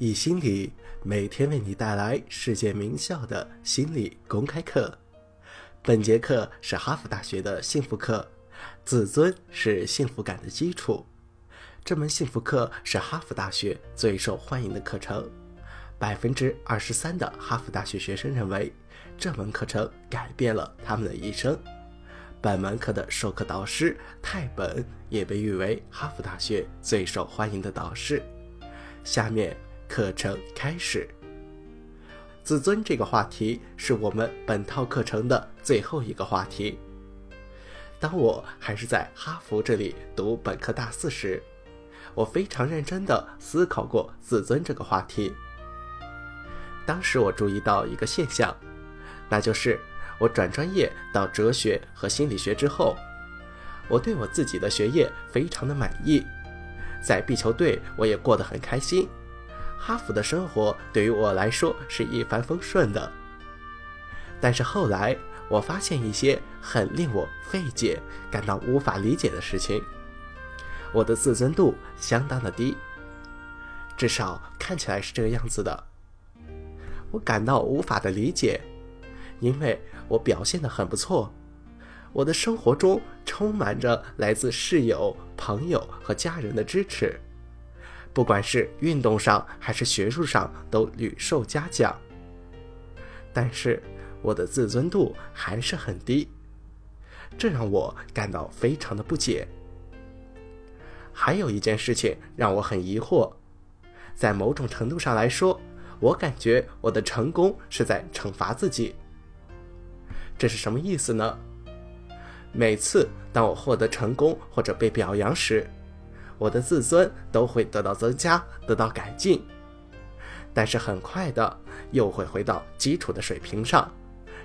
以心理每天为你带来世界名校的心理公开课。本节课是哈佛大学的幸福课，自尊是幸福感的基础。这门幸福课是哈佛大学最受欢迎的课程，百分之二十三的哈佛大学学生认为这门课程改变了他们的一生。本门课的授课导师泰本也被誉为哈佛大学最受欢迎的导师。下面。课程开始。自尊这个话题是我们本套课程的最后一个话题。当我还是在哈佛这里读本科大四时，我非常认真地思考过自尊这个话题。当时我注意到一个现象，那就是我转专业到哲学和心理学之后，我对我自己的学业非常的满意，在壁球队我也过得很开心。哈佛的生活对于我来说是一帆风顺的，但是后来我发现一些很令我费解、感到无法理解的事情。我的自尊度相当的低，至少看起来是这个样子的。我感到无法的理解，因为我表现的很不错，我的生活中充满着来自室友、朋友和家人的支持。不管是运动上还是学术上，都屡受嘉奖。但是我的自尊度还是很低，这让我感到非常的不解。还有一件事情让我很疑惑，在某种程度上来说，我感觉我的成功是在惩罚自己。这是什么意思呢？每次当我获得成功或者被表扬时，我的自尊都会得到增加，得到改进，但是很快的又会回到基础的水平上，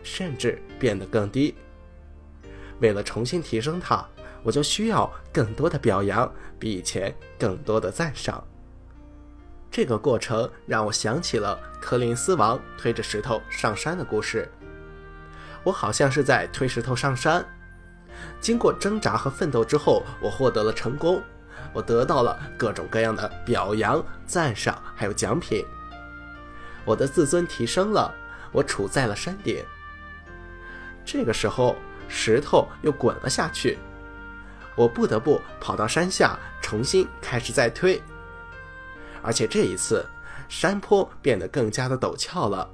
甚至变得更低。为了重新提升它，我就需要更多的表扬，比以前更多的赞赏。这个过程让我想起了柯林斯王推着石头上山的故事。我好像是在推石头上山，经过挣扎和奋斗之后，我获得了成功。我得到了各种各样的表扬、赞赏，还有奖品。我的自尊提升了，我处在了山顶。这个时候，石头又滚了下去，我不得不跑到山下，重新开始再推。而且这一次，山坡变得更加的陡峭了，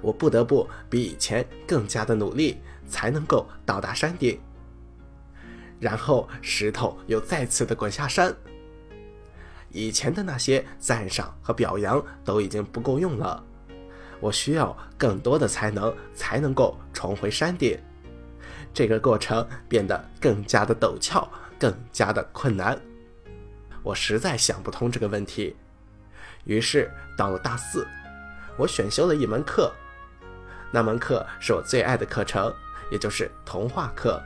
我不得不比以前更加的努力，才能够到达山顶。然后石头又再次的滚下山。以前的那些赞赏和表扬都已经不够用了，我需要更多的才能才能够重回山顶。这个过程变得更加的陡峭，更加的困难。我实在想不通这个问题。于是到了大四，我选修了一门课，那门课是我最爱的课程，也就是童话课。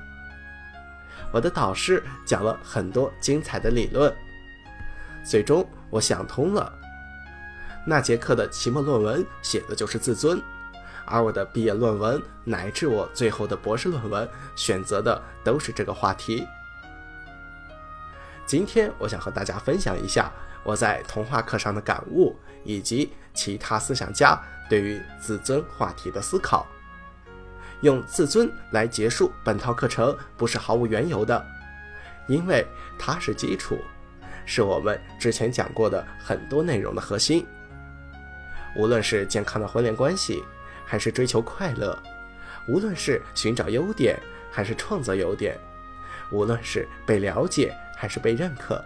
我的导师讲了很多精彩的理论，最终我想通了。那节课的期末论文写的就是自尊，而我的毕业论文乃至我最后的博士论文选择的都是这个话题。今天我想和大家分享一下我在童话课上的感悟，以及其他思想家对于自尊话题的思考。用自尊来结束本套课程不是毫无缘由的，因为它是基础，是我们之前讲过的很多内容的核心。无论是健康的婚恋关系，还是追求快乐，无论是寻找优点，还是创造优点，无论是被了解，还是被认可，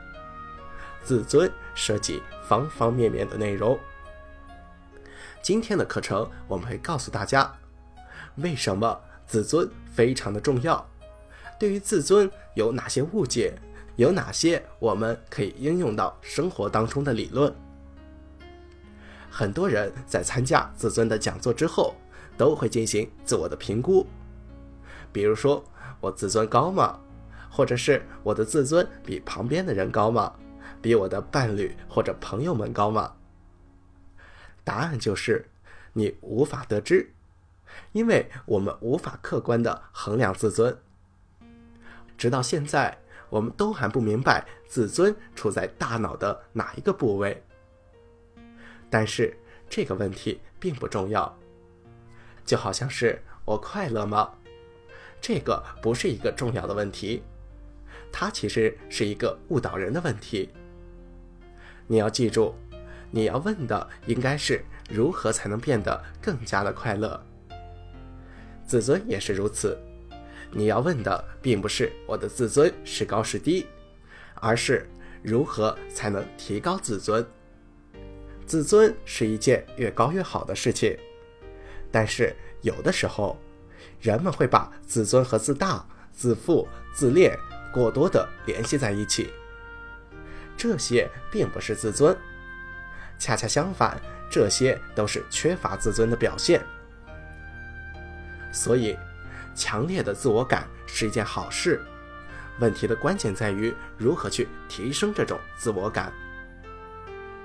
自尊涉及方方面面的内容。今天的课程我们会告诉大家。为什么自尊非常的重要？对于自尊有哪些误解？有哪些我们可以应用到生活当中的理论？很多人在参加自尊的讲座之后，都会进行自我的评估，比如说我自尊高吗？或者是我的自尊比旁边的人高吗？比我的伴侣或者朋友们高吗？答案就是你无法得知。因为我们无法客观的衡量自尊，直到现在，我们都还不明白自尊处在大脑的哪一个部位。但是这个问题并不重要。就好像是我快乐吗？这个不是一个重要的问题，它其实是一个误导人的问题。你要记住，你要问的应该是如何才能变得更加的快乐。自尊也是如此，你要问的并不是我的自尊是高是低，而是如何才能提高自尊。自尊是一件越高越好的事情，但是有的时候，人们会把自尊和自大、自负、自恋过多的联系在一起。这些并不是自尊，恰恰相反，这些都是缺乏自尊的表现。所以，强烈的自我感是一件好事。问题的关键在于如何去提升这种自我感。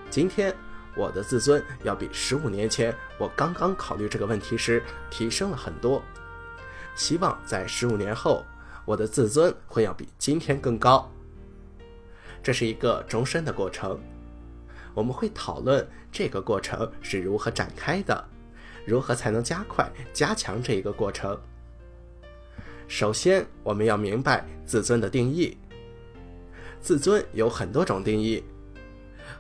今天，我的自尊要比十五年前我刚刚考虑这个问题时提升了很多。希望在十五年后，我的自尊会要比今天更高。这是一个终身的过程，我们会讨论这个过程是如何展开的。如何才能加快、加强这一个过程？首先，我们要明白自尊的定义。自尊有很多种定义，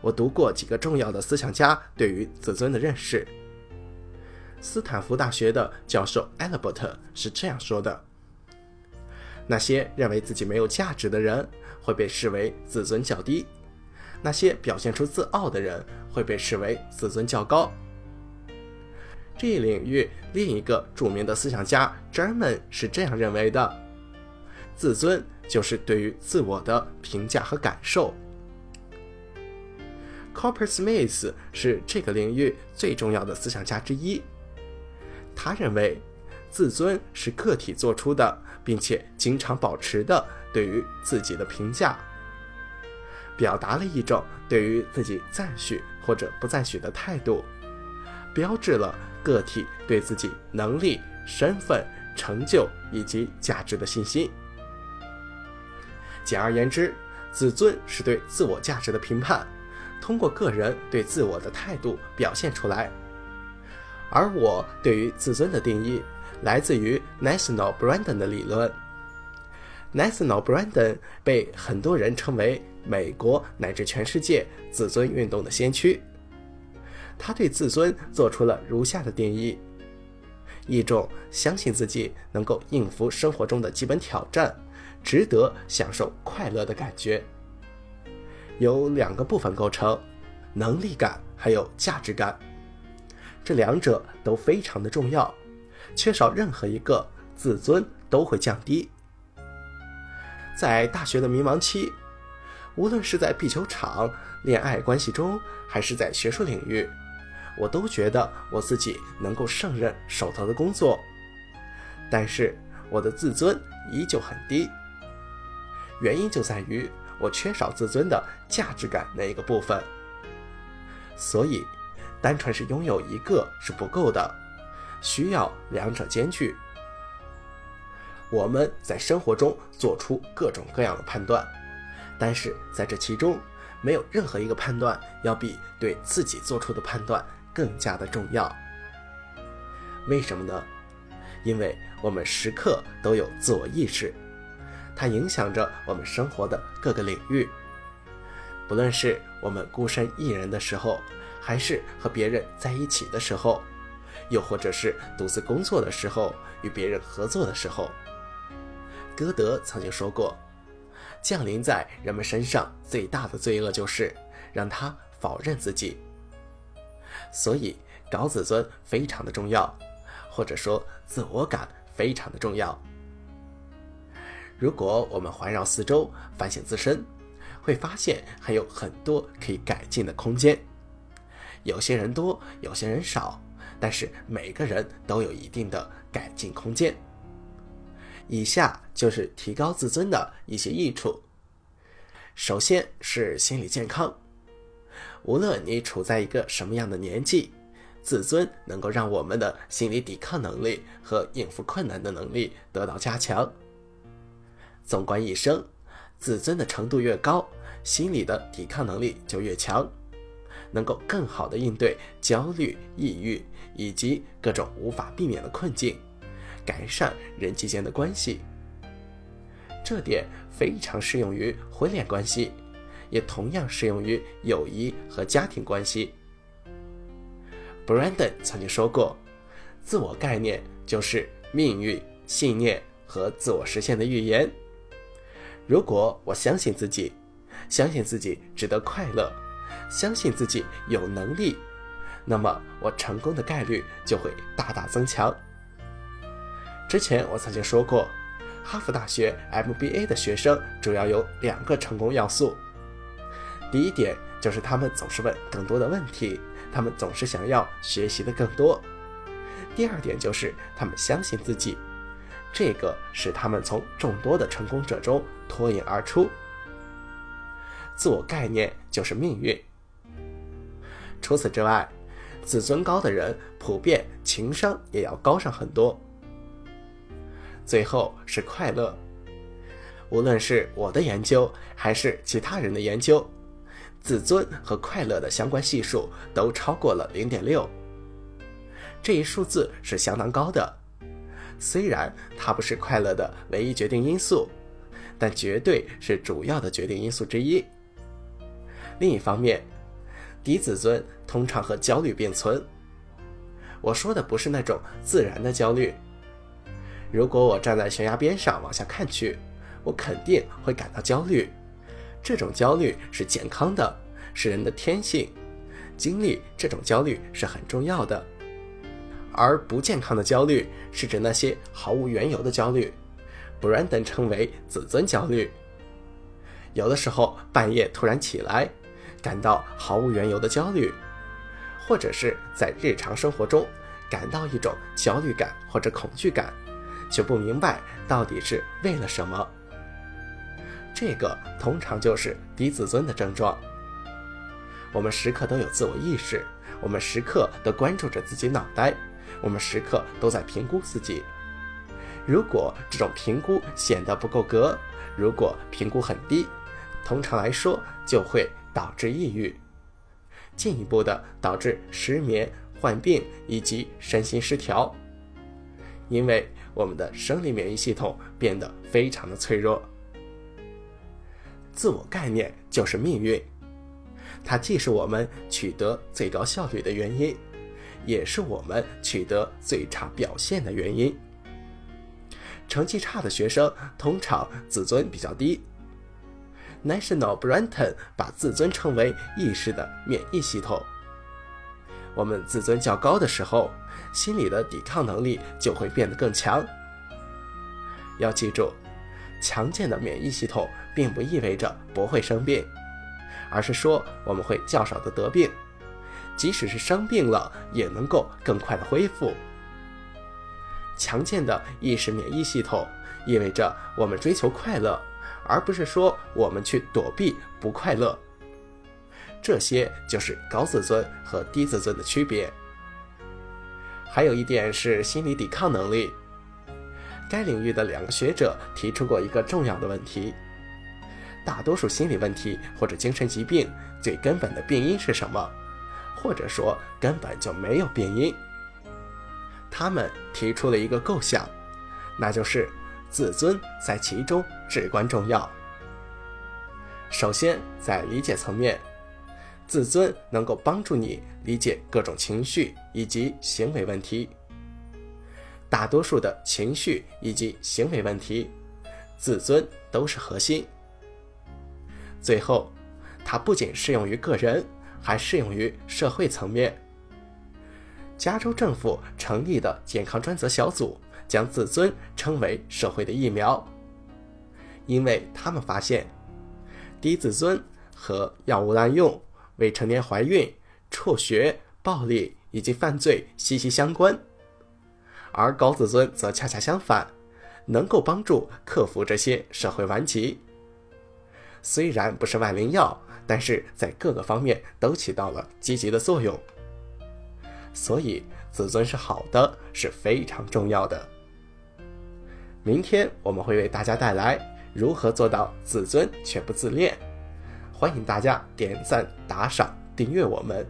我读过几个重要的思想家对于自尊的认识。斯坦福大学的教授艾勒伯特是这样说的：“那些认为自己没有价值的人会被视为自尊较低，那些表现出自傲的人会被视为自尊较高。”这一领域另一个著名的思想家 German 是这样认为的：自尊就是对于自我的评价和感受。Copper Smith 是这个领域最重要的思想家之一。他认为，自尊是个体做出的，并且经常保持的对于自己的评价，表达了一种对于自己赞许或者不赞许的态度，标志了。个体对自己能力、身份、成就以及价值的信心。简而言之，自尊是对自我价值的评判，通过个人对自我的态度表现出来。而我对于自尊的定义来自于 National Brandon 的理论。National Brandon 被很多人称为美国乃至全世界自尊运动的先驱。他对自尊做出了如下的定义：一种相信自己能够应付生活中的基本挑战，值得享受快乐的感觉。由两个部分构成：能力感还有价值感。这两者都非常的重要，缺少任何一个，自尊都会降低。在大学的迷茫期，无论是在壁球场、恋爱关系中，还是在学术领域。我都觉得我自己能够胜任手头的工作，但是我的自尊依旧很低。原因就在于我缺少自尊的价值感那一个部分。所以，单纯是拥有一个是不够的，需要两者兼具。我们在生活中做出各种各样的判断，但是在这其中，没有任何一个判断要比对自己做出的判断。更加的重要。为什么呢？因为我们时刻都有自我意识，它影响着我们生活的各个领域。不论是我们孤身一人的时候，还是和别人在一起的时候，又或者是独自工作的时候，与别人合作的时候。歌德曾经说过：“降临在人们身上最大的罪恶，就是让他否认自己。”所以，高自尊非常的重要，或者说自我感非常的重要。如果我们环绕四周，反省自身，会发现还有很多可以改进的空间。有些人多，有些人少，但是每个人都有一定的改进空间。以下就是提高自尊的一些益处。首先是心理健康。无论你处在一个什么样的年纪，自尊能够让我们的心理抵抗能力和应付困难的能力得到加强。纵观一生，自尊的程度越高，心理的抵抗能力就越强。能够更好的应对焦虑、抑郁以及各种无法避免的困境，改善人际间的关系。这点非常适用于婚恋关系，也同样适用于友谊和家庭关系。Brandon 曾经说过，自我概念就是命运、信念和自我实现的预言。如果我相信自己，相信自己值得快乐，相信自己有能力，那么我成功的概率就会大大增强。之前我曾经说过，哈佛大学 MBA 的学生主要有两个成功要素。第一点就是他们总是问更多的问题，他们总是想要学习的更多。第二点就是他们相信自己。这个使他们从众多的成功者中脱颖而出。自我概念就是命运。除此之外，自尊高的人普遍情商也要高上很多。最后是快乐。无论是我的研究还是其他人的研究，自尊和快乐的相关系数都超过了零点六。这一数字是相当高的。虽然它不是快乐的唯一决定因素，但绝对是主要的决定因素之一。另一方面，低自尊通常和焦虑并存。我说的不是那种自然的焦虑。如果我站在悬崖边上往下看去，我肯定会感到焦虑。这种焦虑是健康的，是人的天性。经历这种焦虑是很重要的。而不健康的焦虑是指那些毫无缘由的焦虑，Brandon 称为自尊焦虑。有的时候半夜突然起来，感到毫无缘由的焦虑，或者是在日常生活中感到一种焦虑感或者恐惧感，却不明白到底是为了什么。这个通常就是低自尊的症状。我们时刻都有自我意识，我们时刻都关注着自己脑袋。我们时刻都在评估自己，如果这种评估显得不够格，如果评估很低，通常来说就会导致抑郁，进一步的导致失眠、患病以及身心失调。因为我们的生理免疫系统变得非常的脆弱。自我概念就是命运，它既是我们取得最高效率的原因。也是我们取得最差表现的原因。成绩差的学生通常自尊比较低。National Brenton 把自尊称为意识的免疫系统。我们自尊较高的时候，心理的抵抗能力就会变得更强。要记住，强健的免疫系统并不意味着不会生病，而是说我们会较少的得病。即使是生病了，也能够更快的恢复。强健的意识免疫系统意味着我们追求快乐，而不是说我们去躲避不快乐。这些就是高自尊和低自尊的区别。还有一点是心理抵抗能力。该领域的两个学者提出过一个重要的问题：大多数心理问题或者精神疾病最根本的病因是什么？或者说根本就没有病因。他们提出了一个构想，那就是自尊在其中至关重要。首先，在理解层面，自尊能够帮助你理解各种情绪以及行为问题。大多数的情绪以及行为问题，自尊都是核心。最后，它不仅适用于个人。还适用于社会层面。加州政府成立的健康专责小组将自尊称为社会的疫苗，因为他们发现，低自尊和药物滥用、未成年怀孕、辍学、暴力以及犯罪息息相关，而高自尊则恰恰相反，能够帮助克服这些社会顽疾。虽然不是万灵药。但是在各个方面都起到了积极的作用，所以自尊是好的，是非常重要的。明天我们会为大家带来如何做到自尊却不自恋，欢迎大家点赞、打赏、订阅我们，